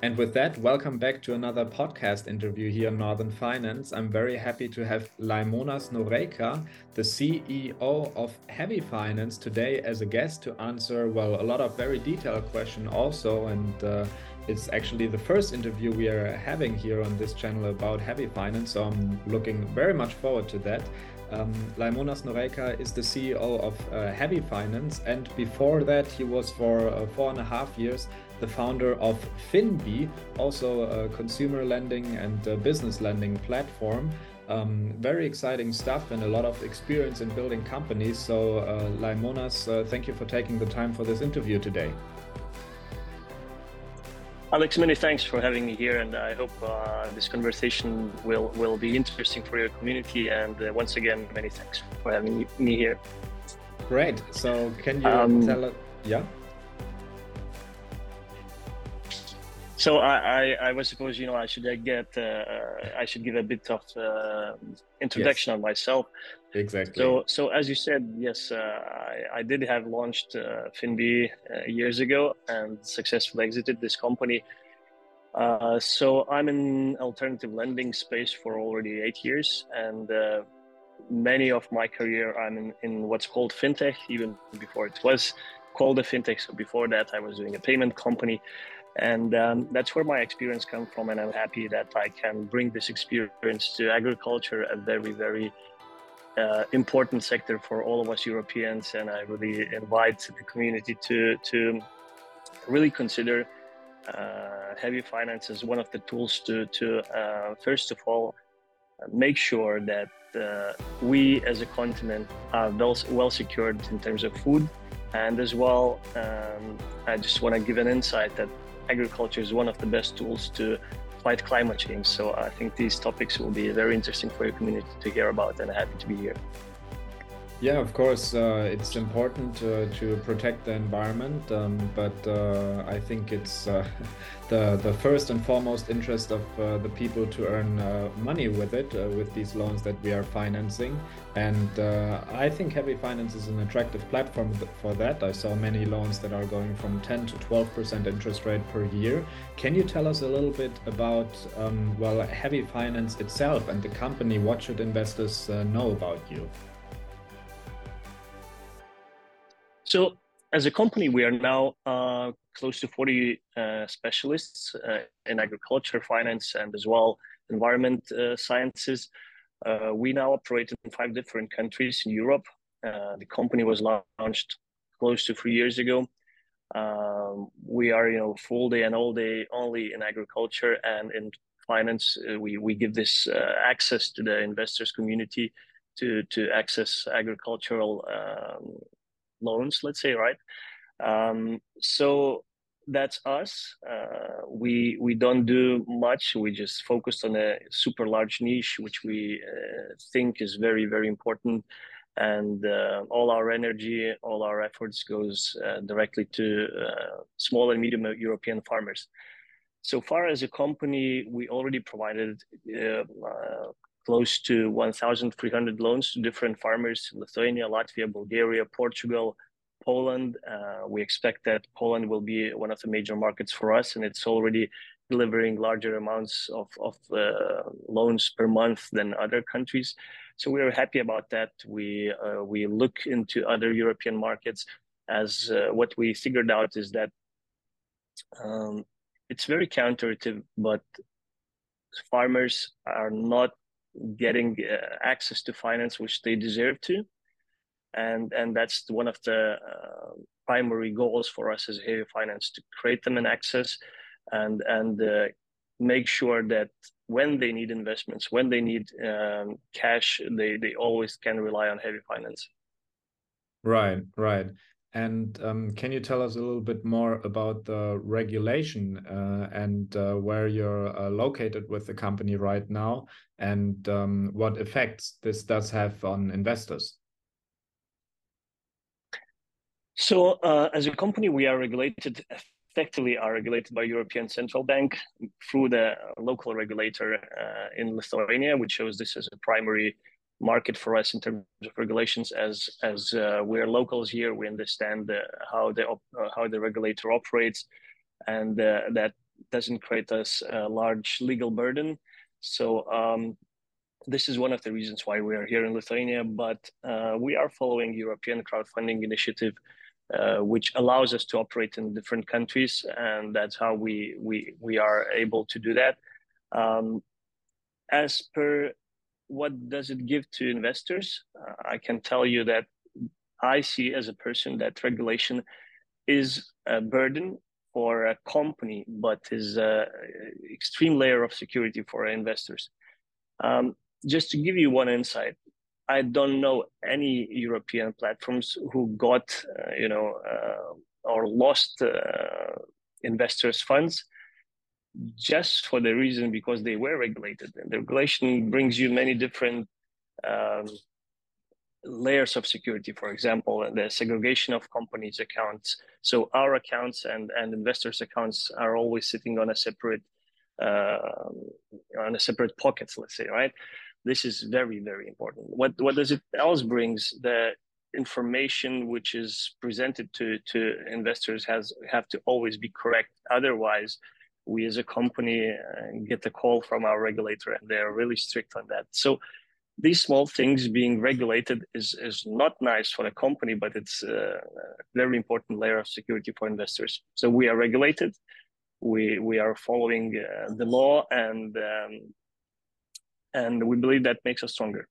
And with that, welcome back to another podcast interview here on Northern Finance. I'm very happy to have Laimonas Noreika, the CEO of Heavy Finance, today as a guest to answer, well, a lot of very detailed questions also. And uh, it's actually the first interview we are having here on this channel about Heavy Finance. So I'm looking very much forward to that. Um, Laimonas Noreika is the CEO of uh, Heavy Finance, and before that, he was for uh, four and a half years the founder of Finbee, also a consumer lending and business lending platform. Um, very exciting stuff and a lot of experience in building companies. So, uh, Laimonas, uh, thank you for taking the time for this interview today. Alex, many thanks for having me here, and I hope uh, this conversation will will be interesting for your community. And uh, once again, many thanks for having me here. Great. So, can you um, tell us? Yeah. So I, I, I was suppose you know I should get uh, I should give a bit of uh, introduction yes. on myself. Exactly. So so as you said, yes, uh, I, I did have launched uh, Finbee uh, years ago and successfully exited this company. Uh, so I'm in alternative lending space for already eight years, and uh, many of my career I'm in, in what's called fintech, even before it was called a fintech. So before that, I was doing a payment company and um, that's where my experience comes from and i'm happy that i can bring this experience to agriculture a very very uh, important sector for all of us europeans and i really invite the community to to really consider uh, heavy finance as one of the tools to to uh, first of all make sure that uh, we as a continent are well, well secured in terms of food. And as well um, i just want to give an insight that agriculture is one of the best tools to fight climate change. So I think these topics will be very interesting for your community to hear about, and happy to be here. Yeah, of course, uh, it's important uh, to protect the environment, um, but uh, I think it's uh, the the first and foremost interest of uh, the people to earn money with it, with these loans that we are financing. And I think Heavy Finance is an attractive platform for that. I saw many loans that are going from 10 to 12 percent interest rate per year. Can you tell us a little bit about um, well Heavy Finance itself and the company? What should investors know about you? So as a company, we are now uh, close to 40 uh, specialists uh, in agriculture, finance, and as well environment uh, sciences. Uh, we now operate in five different countries in Europe. Uh, the company was launched close to three years ago. Um, we are, you know, full day and all day only in agriculture and in finance. we we give this access to the investors community to to access agricultural um, loans, let's say, right? Um, so that's us. Uh, we we don't do much. We just focused on a super large niche, which we uh, think is very very important, and uh, all our energy, all our efforts goes uh, directly to uh, small and medium European farmers. So far as a company, we already provided uh, close to 1,300 loans to different farmers in Lithuania, Latvia, Bulgaria, Portugal, Poland. Uh, we expect that Poland will be one of the major markets for us, and it's already delivering larger amounts of, of uh, loans per month than other countries. So we are happy about that. We uh, we look into other European markets as uh, what we figured out is that um, it's very counterintuitive, but farmers are not getting uh, access to finance which they deserve to and and that's one of the uh, primary goals for us as Heavy Finance to create them an access and and uh, make sure that when they need investments, when they need um, cash, they they always can rely on Heavy Finance. Right, right. And um, can you tell us a little bit more about the regulation uh, and uh, where you're uh, located with the company right now, and um, what effects this does have on investors? So, uh, as a company, we are regulated effectively are regulated by European Central Bank through the local regulator uh, in Lithuania, which shows this as a primary market for us in terms of regulations. As as uh, we're locals here, we understand how the uh, how the regulator operates, and uh, that doesn't create us a large legal burden. So um, this is one of the reasons why we are here in Lithuania, but uh, we are following European crowdfunding initiative, uh, which allows us to operate in different countries, and that's how we we we are able to do that. Um, as per what does it give to investors, uh, I can tell you that I see as a person that regulation is a burden for a company, but is an extreme layer of security for investors. Um, just to give you one insight, I don't know any European platforms who got, uh, you know, uh, or lost uh, investors' funds just for the reason because they were regulated. And the regulation brings you many different um, layers of security. For example, the segregation of companies' accounts. So our accounts and and investors' accounts are always sitting on a separate uh, on a separate pockets. Let's say, right? This is very, very important. What what does it else brings? The information which is presented to to investors has have to always be correct. Otherwise, we as a company uh, get a call from our regulator, and they're really strict on that. So these small things being regulated is is not nice for a company, but it's a very important layer of security for investors. So we are regulated. We we are following uh, the law, and um, and we believe that makes us stronger.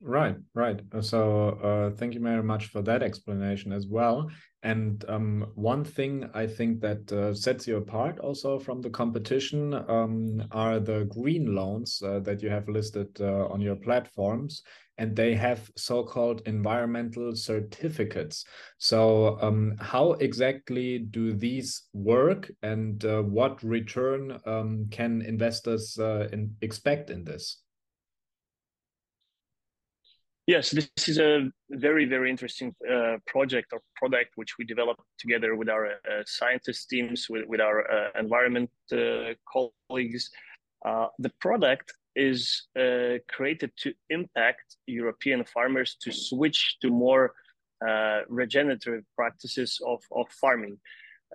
Right, right. So uh, thank you very much for that explanation as well. And um, one thing I think that uh, sets you apart also from the competition um, are the green loans uh, that you have listed uh, on your platforms and they have so-called environmental certificates. So um, how exactly do these work and uh, what return um, can investors uh, in, expect in this? Yes, this is a very, very interesting uh, project or product which we developed together with our uh, scientist teams, with, with our uh, environment uh, colleagues. the product is uh, created to impact European farmers to switch to more uh, regenerative practices of, of farming.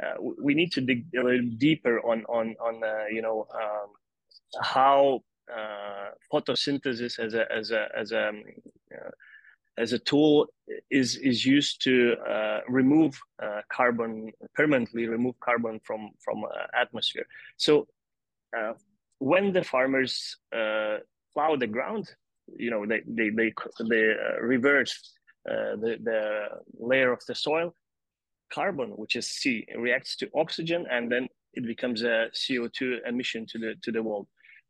Uh, we need to dig a little deeper on on on uh, you know um, how uh, photosynthesis as a as a as a um, uh, as a tool is is used to remove carbon permanently remove carbon from from atmosphere. So when the farmers uh, plow the ground, you know, they they they, they uh, reverse uh, the the layer of the soil. Carbon, which is C, reacts to oxygen, and then it becomes a CO2 emission to the to the world.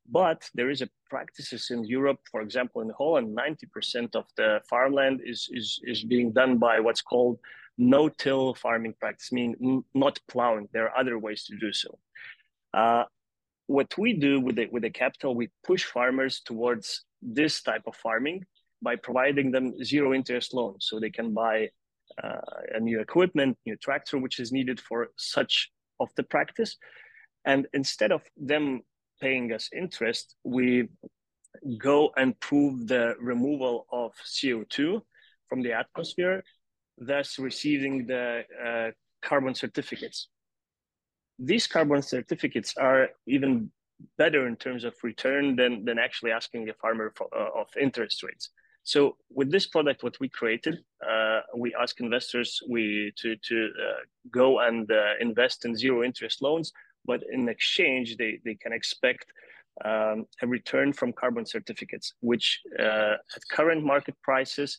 But there is a practices in Europe, for example, in Holland, 90% of the farmland is, is, is being done by what's called no-till farming practice, meaning not plowing. There are other ways to do so. Uh, what we do with the, with the capital, we push farmers towards this type of farming by providing them zero interest loans so they can buy uh, a new equipment, new tractor, which is needed for such of the practice. And instead of them paying us interest, we go and prove the removal of CO2 from the atmosphere, thus receiving the uh, carbon certificates these carbon certificates are even better in terms of return than, than actually asking a farmer for, uh, of interest rates. So with this product, what we created, uh, we ask investors we to to uh, go and uh, invest in zero interest loans, but in exchange they they can expect um, a return from carbon certificates, which uh, at current market prices,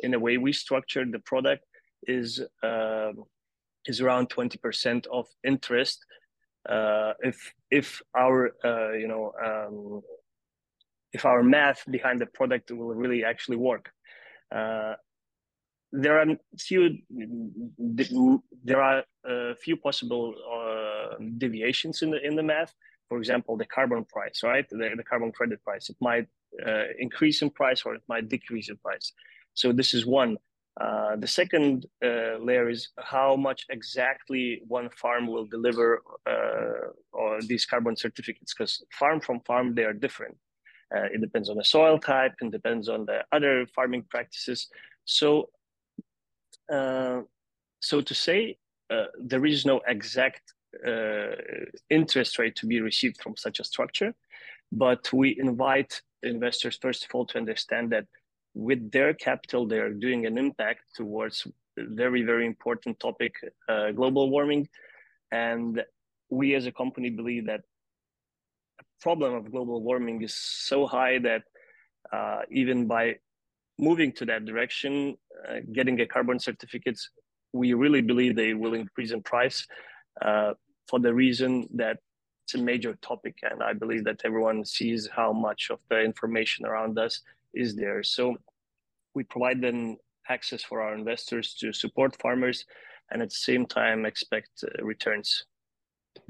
in the way we structured the product, is um, is around 20% of interest uh, if if our uh, you know um, if our math behind the product will really actually work. Uh, there are few there are a few possible uh, deviations in the in the math. For example, the carbon price, right? The, the carbon credit price. It might uh, increase in price or it might decrease in price. So this is one. Uh, the second uh, layer is how much exactly one farm will deliver uh, these carbon certificates, because farm from farm they are different. Uh, it depends on the soil type and depends on the other farming practices. So, uh, so to say, there is no exact interest rate to be received from such a structure. But we invite investors, first of all, to understand that with their capital, they are doing an impact towards very, very important topic, uh, global warming. And we as a company believe that the problem of global warming is so high that uh, even by moving to that direction, uh, getting a carbon certificates, we really believe they will increase in price uh, for the reason that it's a major topic. And I believe that everyone sees how much of the information around us is there. So we provide them access for our investors to support farmers and at the same time expect uh, returns.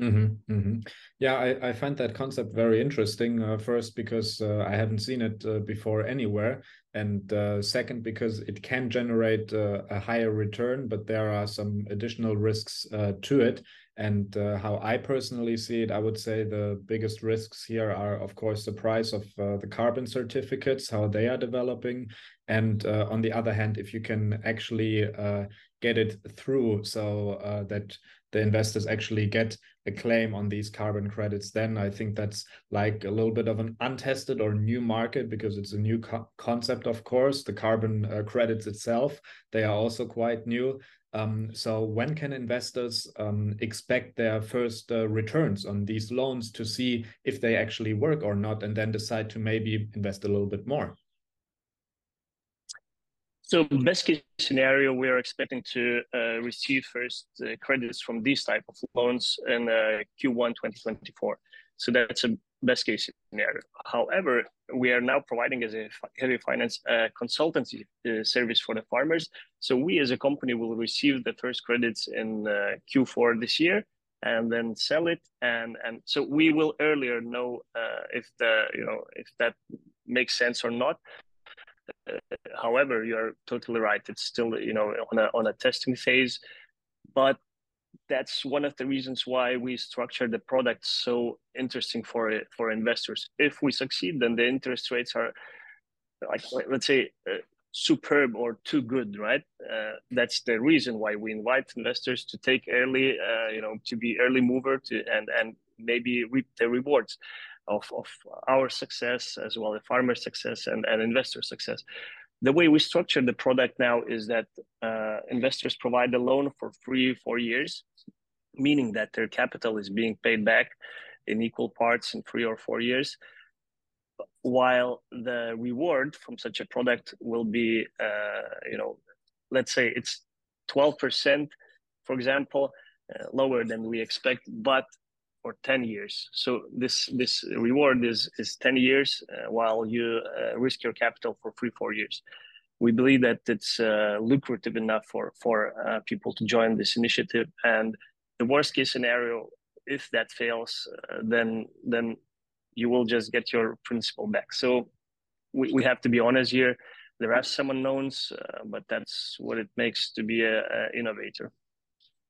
Mm-hmm, mm-hmm. Yeah, I, I find that concept very interesting. Uh, first, because uh, I haven't seen it uh, before anywhere, and uh, second, because it can generate uh, a higher return, but there are some additional risks uh, to it. And uh, how I personally see it, I would say the biggest risks here are, of course, the price of uh, the carbon certificates, how they are developing, and uh, on the other hand, if you can actually get it through so that the investors actually get a claim on these carbon credits, then I think that's like a little bit of an untested or new market because it's a new co concept, of course. The carbon uh, credits itself, they are also quite new. Um, so when can investors um, expect their first uh, returns on these loans to see if they actually work or not, and then decide to maybe invest a little bit more? So best case scenario, we are expecting to uh, receive first uh, credits from these type of loans in uh, Q1 2024. So that's a best case scenario. However, we are now providing as a heavy finance uh, consultancy uh, service for the farmers. So we as a company will receive the first credits in uh, Q4 this year and then sell it and and so we will earlier know if the you know if that makes sense or not however, you're totally right. It's still you know on a on a testing phase, but that's one of the reasons why we structure the product so interesting for for investors. If we succeed, then the interest rates are like let's say uh, superb or too good, right? Uh, that's the reason why we invite investors to take early, uh, you know, to be early mover to and and maybe reap the rewards of, of our success as well as farmer success and, and investor success. The way we structure the product now is that uh, investors provide a loan for three, four years, meaning that their capital is being paid back in equal parts in three or four years, while the reward from such a product will be, uh, you know, let's say it's 12%, for example, uh, lower than we expect, but for 10 years. So this this reward is is 10 years uh, while you uh, risk your capital for three four years. We believe that it's uh, lucrative enough for for uh, people to join this initiative. And the worst case scenario, if that fails, uh, then then you will just get your principal back. So we, we have to be honest here. There are some unknowns, uh, but that's what it makes to be a, a innovator.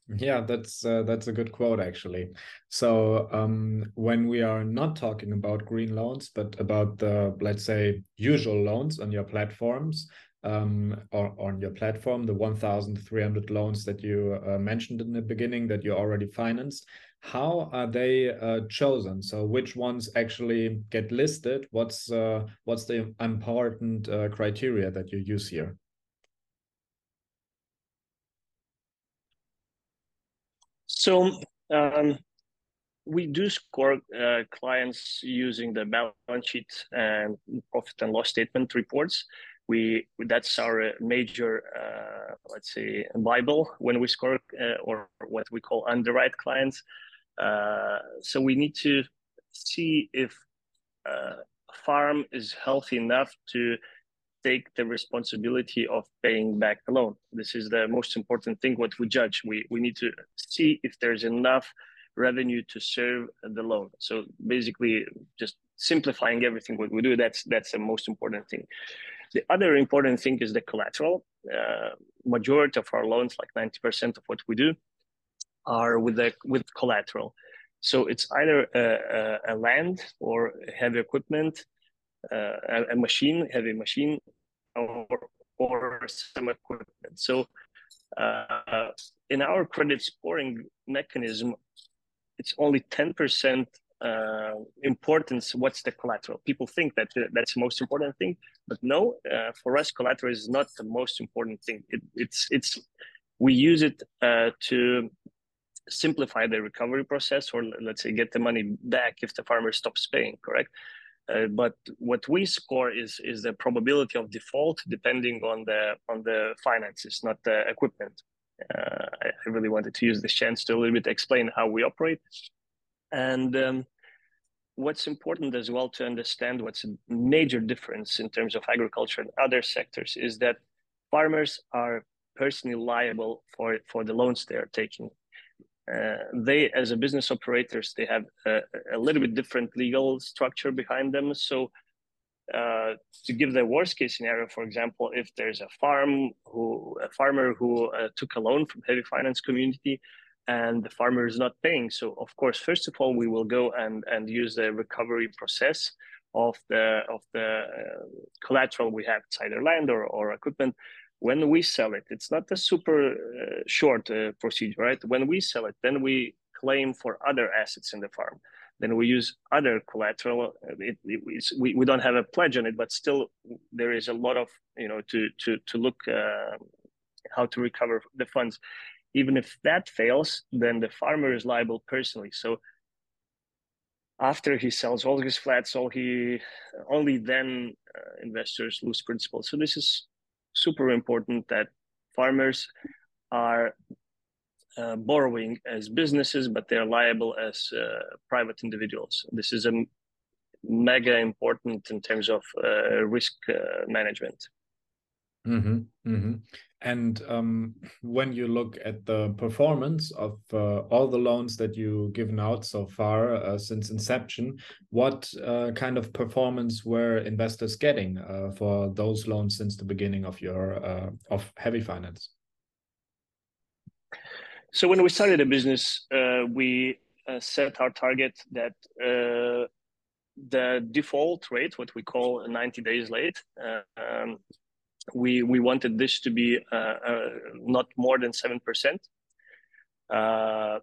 Yeah, that's uh, that's a good quote actually. So um, when we are not talking about green loans, but about the let's say usual loans on your platforms um, or on your platform, the 1,300 loans that you uh, mentioned in the beginning that you already financed, how are they uh, chosen? So which ones actually get listed? What's uh, what's the important uh, criteria that you use here? So um, we do score uh, clients using the balance sheet and profit and loss statement reports. We that's our major, uh, let's say, bible when we score uh, or what we call underwrite clients. Uh, so we need to see if uh, farm is healthy enough to take the responsibility of paying back the loan. This is the most important thing what we judge. We, we need to see if there's enough revenue to serve the loan. So basically just simplifying everything what we do, that's that's the most important thing. The other important thing is the collateral. Uh, majority of our loans, like 90% of what we do, are with the with collateral. So it's either a, a, a land or heavy equipment uh, a, machine, heavy machine, or, or some equipment. So uh, in our credit scoring mechanism, it's only 10% uh, importance what's the collateral. People think that that's the most important thing but no uh, for us collateral is not the most important thing. It, it's it's we use it uh, to simplify the recovery process or let's say get the money back if the farmer stops paying correct uh, but what we score is is the probability of default depending on the on the finances not the equipment. Uh, I, I, really wanted to use this chance to a little bit explain how we operate. And um, what's important as well to understand what's a major difference in terms of agriculture and other sectors is that farmers are personally liable for for the loans they are taking they, as a business operators, they have a, a, little bit different legal structure behind them. So, uh, to give the worst case scenario, for example, if there's a farm who a farmer who uh, took a loan from heavy finance community, and the farmer is not paying, so of course, first of all, we will go and and use the recovery process of the of the uh, collateral we have, either land or, or equipment, when we sell it, it's not a super uh, short uh, procedure, right? When we sell it, then we claim for other assets in the farm. Then we use other collateral. It, it, we, we don't have a pledge on it, but still there is a lot of, you know, to, to, to look uh, how to recover the funds. Even if that fails, then the farmer is liable personally. So after he sells all his flats, all he only then uh, investors lose principal. So this is super important that farmers are uh, borrowing as businesses, but they're liable as uh, private individuals. This is a mega important in terms of uh, risk uh, management. Mm-hmm, mm-hmm. And um, when you look at the performance of uh, all the loans that you've given out so far uh, since inception, what uh, kind of performance were investors getting uh, for those loans since the beginning of your uh, of heavy finance? So when we started the business, uh, we set our target that the default rate, what we call 90 days late, um, we we wanted this to be uh, uh, not more than seven percent. Uh,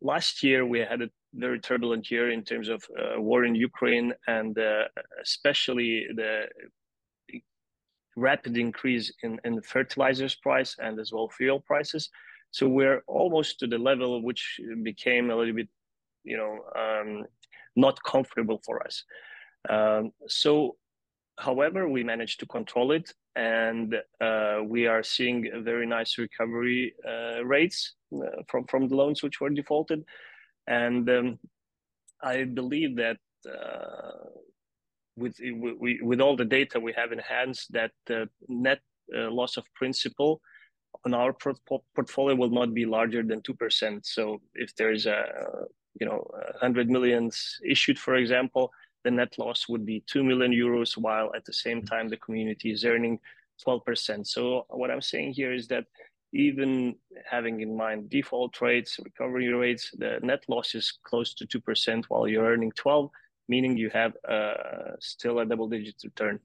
last year we had a very turbulent year in terms of war in Ukraine and especially the rapid increase in, in fertilizers price and as well fuel prices. So we're almost to the level which became a little bit, you know, um, not comfortable for us. Um, so However, we managed to control it, and uh, we are seeing very nice recovery uh, rates uh, from from the loans which were defaulted, and um, I believe that uh, with we, with all the data we have in hands, that the net uh, loss of principal on our portfolio will not be larger than two percent. So if there is a you know 100 millions issued, for example the net loss would be 2 million euros, while at the same time the community is earning 12%. So what I'm saying here is that even having in mind default rates, recovery rates, the net loss is close to 2% while you're earning 12, meaning you have uh, still a double digit return.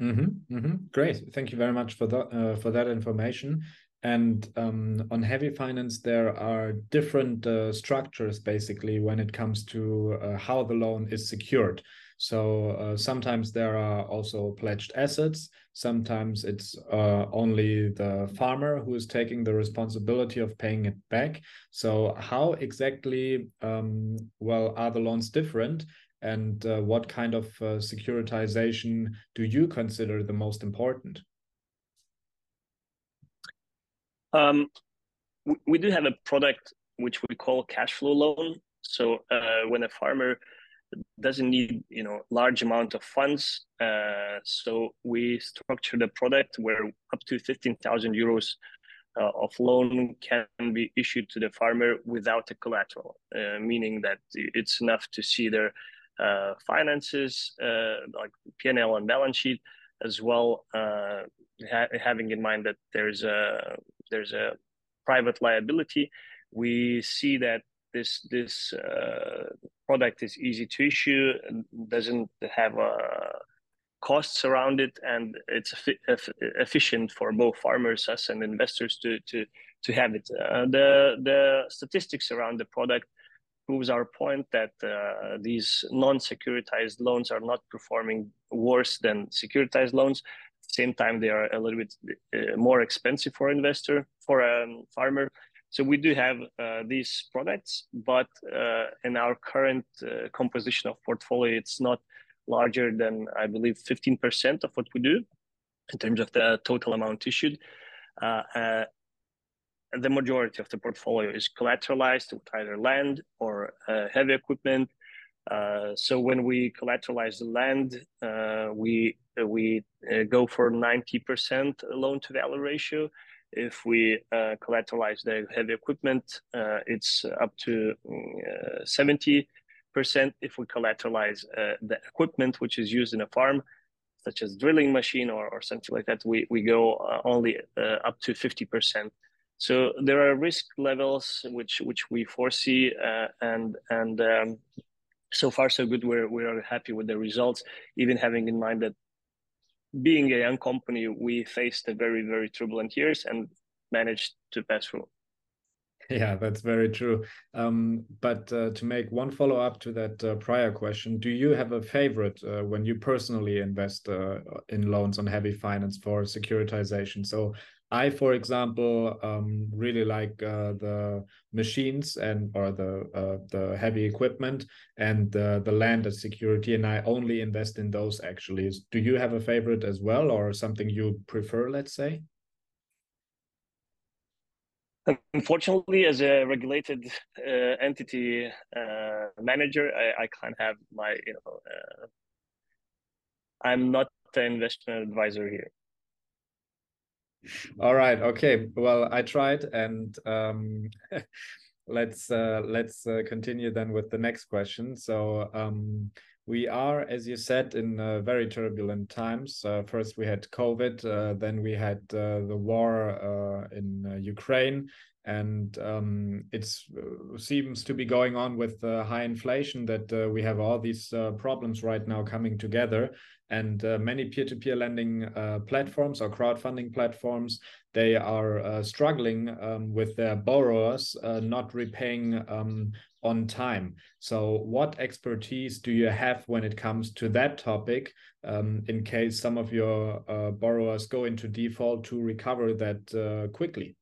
Mm-hmm, mm-hmm. Great. Thank you very much for that, uh, for that information. And um, on heavy finance, there are different uh, structures basically when it comes to uh, how the loan is secured. So uh, sometimes there are also pledged assets. Sometimes it's uh, only the farmer who is taking the responsibility of paying it back. So how exactly, um, well, are the loans different? And uh, what kind of uh, securitization do you consider the most important? Um, we, we, do have a product which we call cash flow loan. So uh, when a farmer doesn't need you know large amount of funds, uh, so we structure the product where up to fifteen thousand euros uh, of loan can be issued to the farmer without a collateral, uh, meaning that it's enough to see their uh, finances, uh, like P&L and balance sheet, as well, ha having in mind that there's a there's a private liability, we see that this this uh, product is easy to issue, doesn't have uh, costs around it, and it's efficient for both farmers, us, and investors to to to have it. Uh, the the statistics around the product proves our point that uh, these non-securitized loans are not performing worse than securitized loans. Same time, they are a little bit uh, more expensive for investor for a um, farmer. So we do have uh, these products, but uh, in our current uh, composition of portfolio, it's not larger than I believe 15% of what we do in terms of the total amount issued. Uh, uh, the majority of the portfolio is collateralized with either land or heavy equipment. Uh, so when we collateralize the land, uh, we we uh, go for 90% loan to value ratio. If we collateralize the heavy equipment, it's up to 70 percent. If we collateralize the equipment which is used in a farm, such as drilling machine or, or something like that, we, we go only up to 50%. So there are risk levels which which we foresee, and and um, so far so good. We're we are happy with the results, even having in mind that being a young company, we faced a very very turbulent years and managed to pass through. Yeah, that's very true. Um, but uh, to make one follow up to that uh, prior question, do you have a favorite uh, when you personally invest uh, in loans on heavy finance for securitization? So I, for example, um, really like uh, the machines and or the uh, the heavy equipment and the the land as security, and I only invest in those. Actually, do you have a favorite as well, or something you prefer? Let's say. Unfortunately, as a regulated uh, entity uh, manager, I, I can't have my you know. Uh, I'm not the investment advisor here. All right. Okay. Well, I tried, and um, let's uh, let's uh, continue then with the next question. So um, we are, as you said, in uh, very turbulent times. Uh, first, we had COVID. Uh, then we had uh, the war in Ukraine, and um, it seems to be going on with high inflation that we have all these problems right now coming together. And uh, many peer-to-peer lending uh, platforms or crowdfunding platforms they are uh, struggling um, with their borrowers uh, not repaying um, on time. So what expertise do you have when it comes to that topic um, in case some of your uh, borrowers go into default to recover that uh, quickly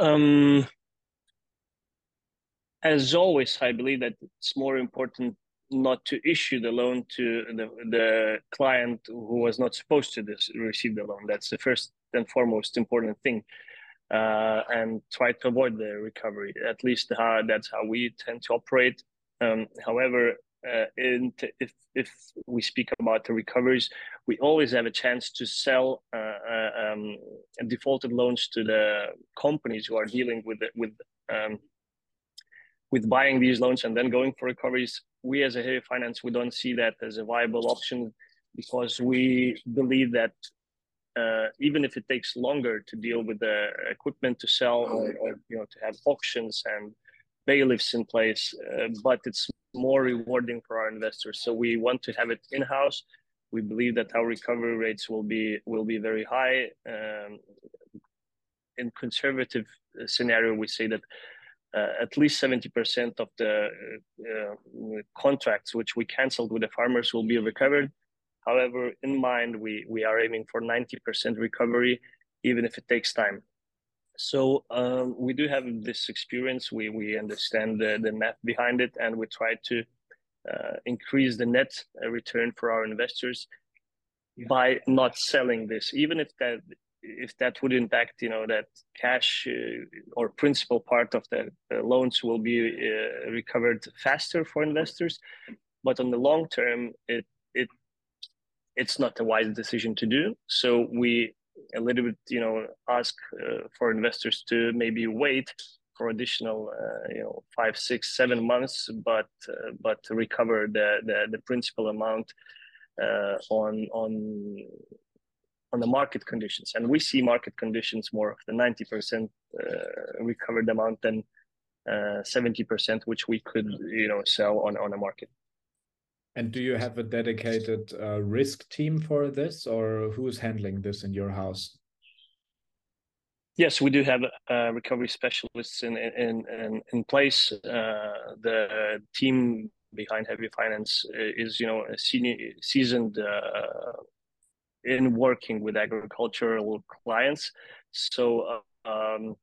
um as always, I believe that it's more important not to issue the loan to the, the client who was not supposed to this, receive the loan. That's the first and foremost important thing. Uh, and try to avoid the recovery. At least that's how we tend to operate. Um, however, uh, in if if we speak about the recoveries, we always have a chance to sell uh, uh, um, defaulted loans to the companies who are dealing with it, with um, with buying these loans and then going for recoveries, we as a heavy finance, we don't see that as a viable option because we believe that uh, even if it takes longer to deal with the equipment to sell or, or you know to have auctions and bailiffs in place, uh, but it's more rewarding for our investors. So we want to have it in house. We believe that our recovery rates will be will be very high. Um, in conservative scenario, we say that uh, at least 70% of the uh, contracts which we canceled with the farmers will be recovered. However, in mind, we, we are aiming for 90% recovery, even if it takes time. So um, we do have this experience. We, we understand the, the math behind it, and we try to uh, increase the net return for our investors by not selling this, even if that if that would impact, you know, that cash uh, or principal part of the uh, loans will be uh, recovered faster for investors, but on the long term, it it it's not a wise decision to do. So we a little bit, you know, ask uh, for investors to maybe wait for additional, uh, you know, five, six, seven months, but uh, but recover the the, the principal amount on on on the market conditions. And we see market conditions more of the 90% uh, recovered amount than uh, 70%, which we could, you know, sell on, on a market. And do you have a dedicated uh, risk team for this, or who's handling this in your house? Yes, we do have uh, recovery specialists in in in, in place. Uh, the team behind Heavy Finance is, you know, senior, seasoned uh, in working with agricultural clients. So um,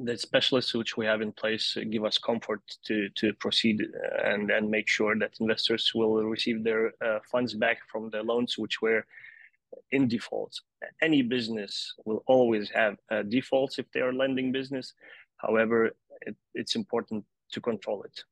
the specialists which we have in place give us comfort to to proceed and and make sure that investors will receive their uh, funds back from the loans which were in default. Any business will always have uh, defaults if they are lending business. However, it, it's important to control it.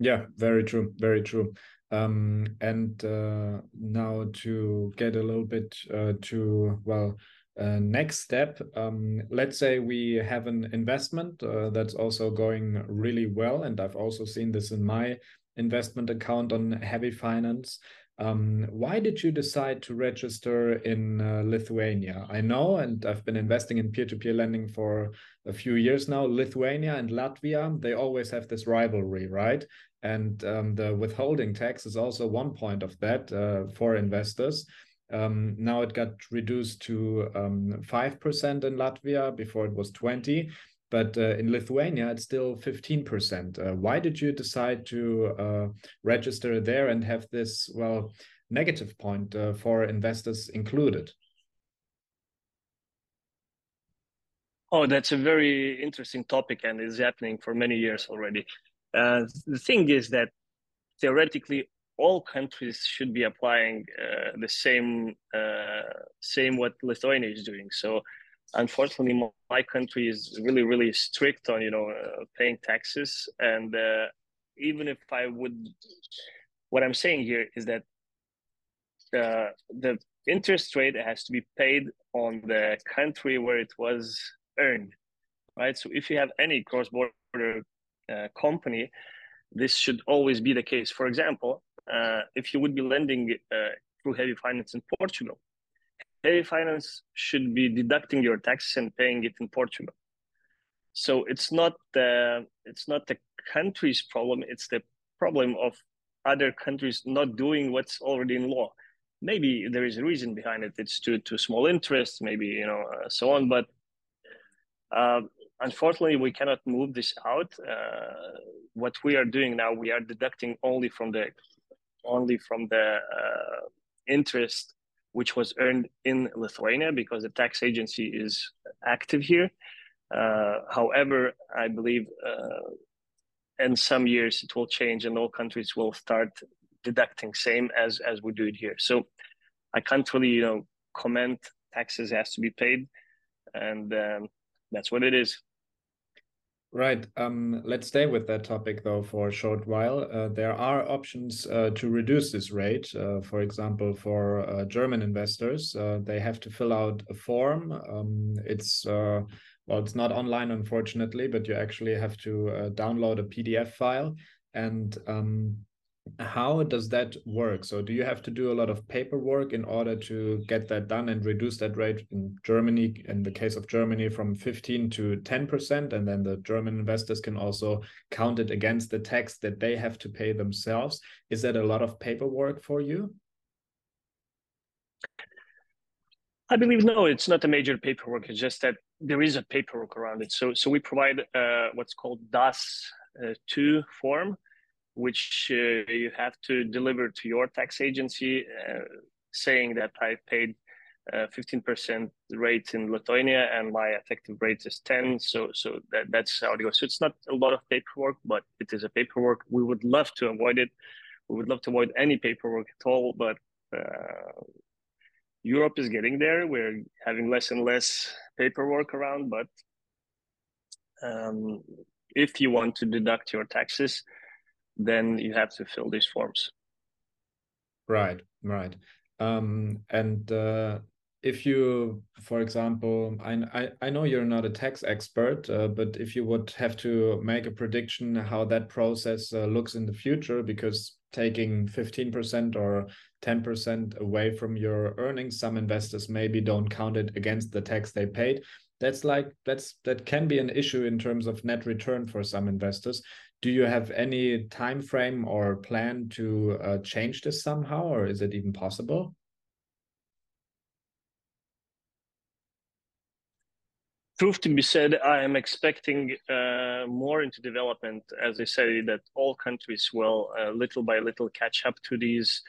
Yeah, very true. Very true. Um, and uh, now to get a little bit uh, to well uh, next step, um, let's say we have an investment uh, that's also going really well, and I've also seen this in my investment account on Heavy Finance. Um, why did you decide to register in uh, Lithuania? I know, and I've been investing in peer-to-peer lending for a few years now. Lithuania and Latvia, they always have this rivalry, right? And um, the withholding tax is also one point of that uh, for investors. Um, now it got reduced to um, 5% in Latvia, before it was 20 but uh, in Lithuania it's still 15%. Uh, why did you decide to uh, register there and have this, well, negative point uh, for investors included? Oh, that's a very interesting topic and is happening for many years already. Uh, the thing is that theoretically all countries should be applying uh, the same uh, same what Lithuania is doing. So unfortunately, my country is really really strict on you know uh, paying taxes, and uh, even if I would, what I'm saying here is that the interest rate has to be paid on the country where it was earned, right? So if you have any cross border uh, company, this should always be the case. For example, if you would be lending uh, through heavy finance in Portugal, heavy finance should be deducting your taxes and paying it in Portugal. So it's not the it's not the country's problem; it's the problem of other countries not doing what's already in law. Maybe there is a reason behind it. It's too too small interest, maybe you know, uh, so on. But uh, unfortunately, we cannot move this out. Uh, what we are doing now, we are deducting only from the only from the uh, interest which was earned in Lithuania because the tax agency is active here. Uh, however, I believe uh, in some years it will change and all countries will start deducting same as as we do it here. So I can't really you know comment. Taxes has to be paid, and um, that's what it is. Right. Um, let's stay with that topic though for a short while. Uh, there are options uh, to reduce this rate. Uh, for example, for uh, German investors, uh, they have to fill out a form. Um, it's uh, well, it's not online, unfortunately, but you actually have to download a PDF file, and um, how does that work? So do you have to do a lot of paperwork in order to get that done and reduce that rate in Germany, in the case of Germany, from 15 to 10%? And then the German investors can also count it against the tax that they have to pay themselves. Is that a lot of paperwork for you? I believe no, it's not a major paperwork. It's just that there is a paperwork around it. So, so we provide uh, what's called DAS uh, two form, which uh, you have to deliver to your tax agency uh, saying that I paid uh, 15% rate in Lithuania and my effective rate is 10. So, so that, that's how it goes. So it's not a lot of paperwork, but it is a paperwork. We would love to avoid it. We would love to avoid any paperwork at all, but uh, Europe is getting there. We're having less and less paperwork around, but um, if you want to deduct your taxes, then you have to fill these forms. Right, right. Um, and uh, if you, for example, I, I, I know you're not a tax expert, uh, but if you would have to make a prediction how that process uh, looks in the future, because taking 15% or 10% away from your earnings, some investors maybe don't count it against the tax they paid. that's like that's that can be an issue in terms of net return for some investors do you have any time frame or plan to uh, change this somehow or is it even possible? Truth to be said i am expecting uh, more into development. As i say that all countries will uh, little by little catch up to these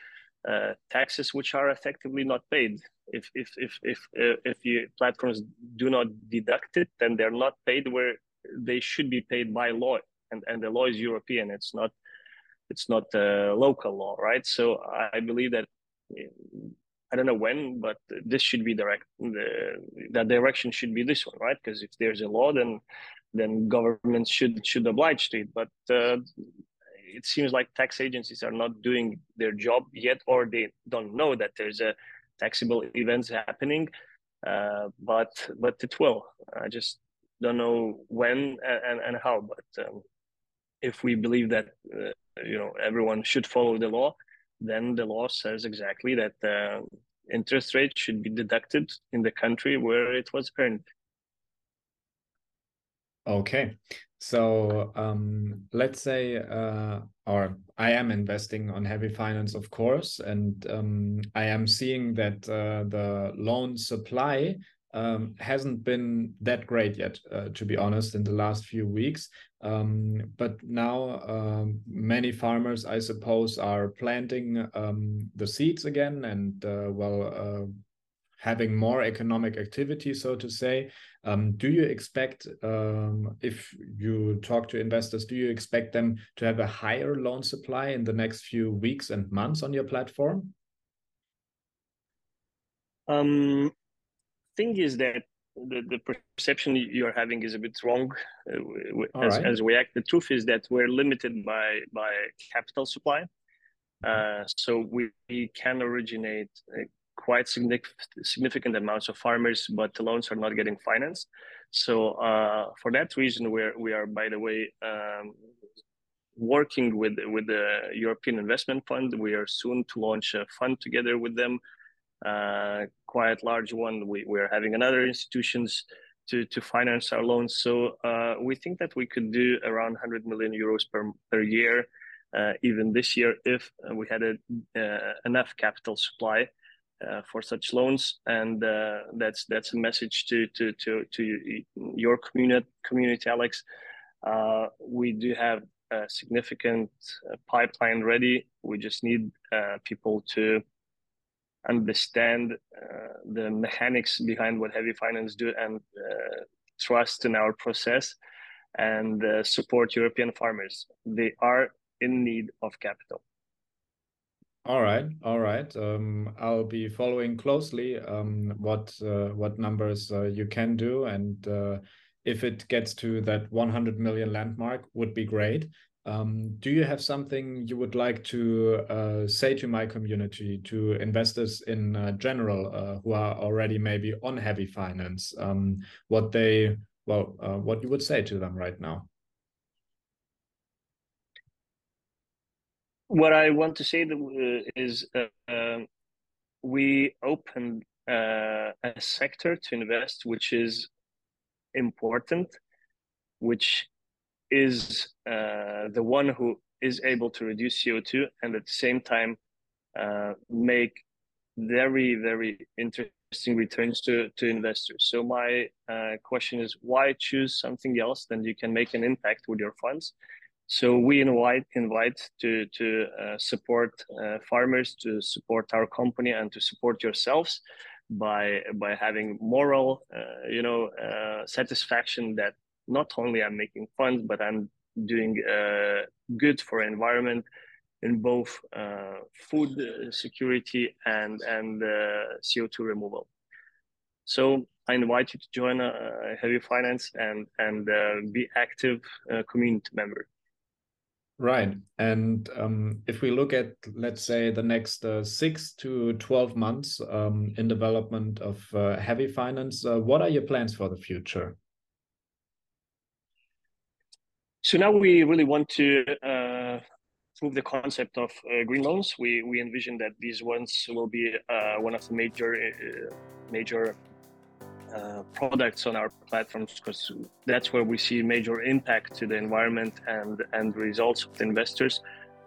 uh, taxes which are effectively not paid. If if if if uh, if the platforms do not deduct it then they're not paid where they should be paid by law and and the law is european. It's not it's not a local law right? So i believe that i don't know when but this should be direct the that direction should be this one right? Because if there's a law then then governments should should oblige to it. But uh, it seems like tax agencies are not doing their job yet or they don't know that there's a taxable events happening. Uh, but but it will. I just don't know when and, and how but um, if we believe that uh, you know everyone should follow the law then the law says exactly that uh, interest rate should be deducted in the country where it was earned. Okay. So um, let's say, uh, or I am investing on HeavyFinance, of course, and um, I am seeing that uh, the loan supply um, hasn't been that great yet, uh, to be honest, in the last few weeks. Um, but now um, many farmers, I suppose, are planting um, the seeds again and, uh, well, uh, having more economic activity, so to say. Um, do you expect, um, if you talk to investors, do you expect them to have a higher loan supply in the next few weeks and months on your platform? Um, thing is that the, the perception you're having is a bit wrong uh, as, right. as we act. The truth is that we're limited by by capital supply. Uh, so we, we, can originate quite significant amounts of farmers, but the loans are not getting financed. So uh, for that reason, we're we are by the way um, working with with the European Investment Fund. We are soon to launch a fund together with them, uh, quite large one. We we are having another institutions to to finance our loans. So uh, we think that we could do around 100 million euros per per year. Uh, even this year, if we had a, uh, enough capital supply, uh, for such loans, and that's that's a message to to to to your community, community, Alex. We do have a significant pipeline ready. We just need people to understand uh, the mechanics behind what HeavyFinance do and trust in our process and support European farmers. They are in need of capital. All right, all right. Um, I'll be following closely um, what uh, what numbers uh, you can do, and uh, if it gets to that 100 million landmark, would be great. Um, do you have something you would like to uh, say to my community, to investors in uh, general uh, who are already maybe on HeavyFinance? Um, what they well, what you would say to them right now? what I want to say uh, is uh, um, we opened uh, a sector to invest, which is important, which is uh, the one who is able to reduce CO2 and at the same time uh, make very, very interesting returns to, to investors. So my uh, question is why choose something else than you can make an impact with your funds? So we invite invite to to uh, support uh, farmers, to support our company, and to support yourselves by by having moral, uh, you know, satisfaction that not only I'm making funds, but I'm doing uh, good for environment in both uh, food security and and CO2 removal. So I invite you to join HeavyFinance and and be active community member. Right. And um, if we look at, let's say, the next uh, six to 12 months um, in development of uh, HeavyFinance, uh, what are your plans for the future? So now we really want to uh, the concept of uh, green loans. We, we envision that these ones will be uh, one of the major, major uh, products on our platforms because that's where we see major impact to the environment and and results of the investors.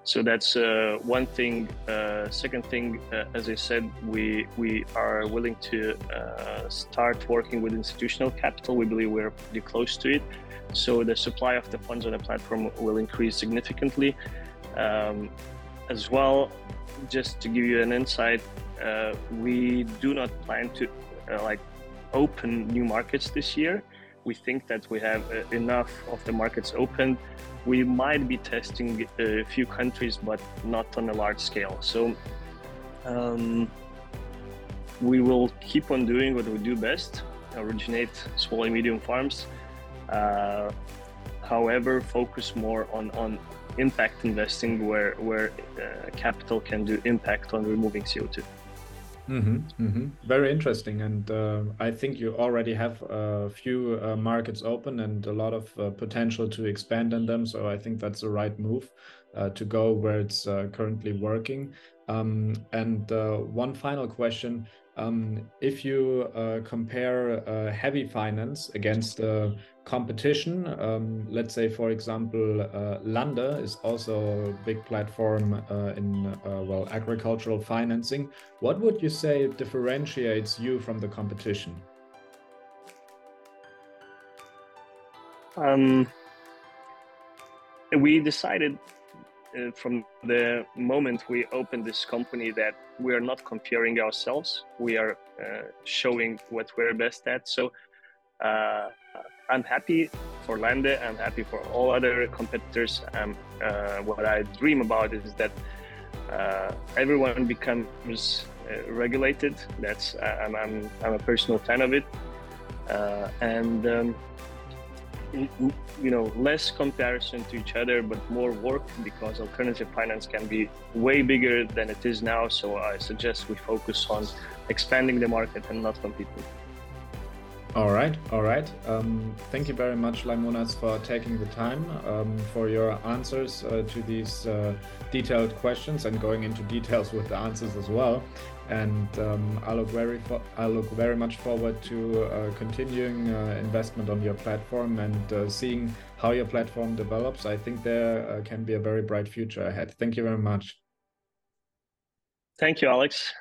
So that's uh, one thing. Uh, second thing, uh, as I said, we we are willing to uh, start working with institutional capital. We believe we're pretty close to it. So the supply of the funds on the platform will increase significantly. Um, as well, just to give you an insight, uh, we do not plan to uh, like open new markets this year. We think that we have enough of the markets open we might be testing a few countries, but not on a large scale. So um, we will keep on doing what we do best: originate small and medium farms. Uh, however, focus more on on impact investing, where where uh, capital can do impact on removing CO two. Mm-hmm, mm-hmm. Very interesting, and uh, I think you already have a few uh, markets open and a lot of uh, potential to expand in them. So I think that's the right move uh, to go where it's uh, currently working. Um, and uh, one final question: um, if you compare HeavyFinance against competition. Um, let's say, for example, uh, Lande is also a big platform uh, in uh, well agricultural financing. What would you say differentiates you from the competition? Um, we decided uh, from the moment we opened this company that we are not comparing ourselves. We are uh, showing what we're best at. So uh, I'm happy for Lande. I'm happy for all other competitors. Um, uh, what I dream about is that uh, everyone becomes uh, regulated. That's I'm, I'm, I'm a personal fan of it, uh, and um, you know less comparison to each other, but more work because alternative finance can be way bigger than it is now. So I suggest we focus on expanding the market and not competing. All right, all right. Um, thank you very much, Laimonas, for taking the time um, for your answers uh, to these uh, detailed questions and going into details with the answers as well. And um, I look very, I look very much forward to uh, continuing uh, investment on your platform and uh, seeing how your platform develops. I think there uh, can be a very bright future ahead. Thank you very much. Thank you, Alex.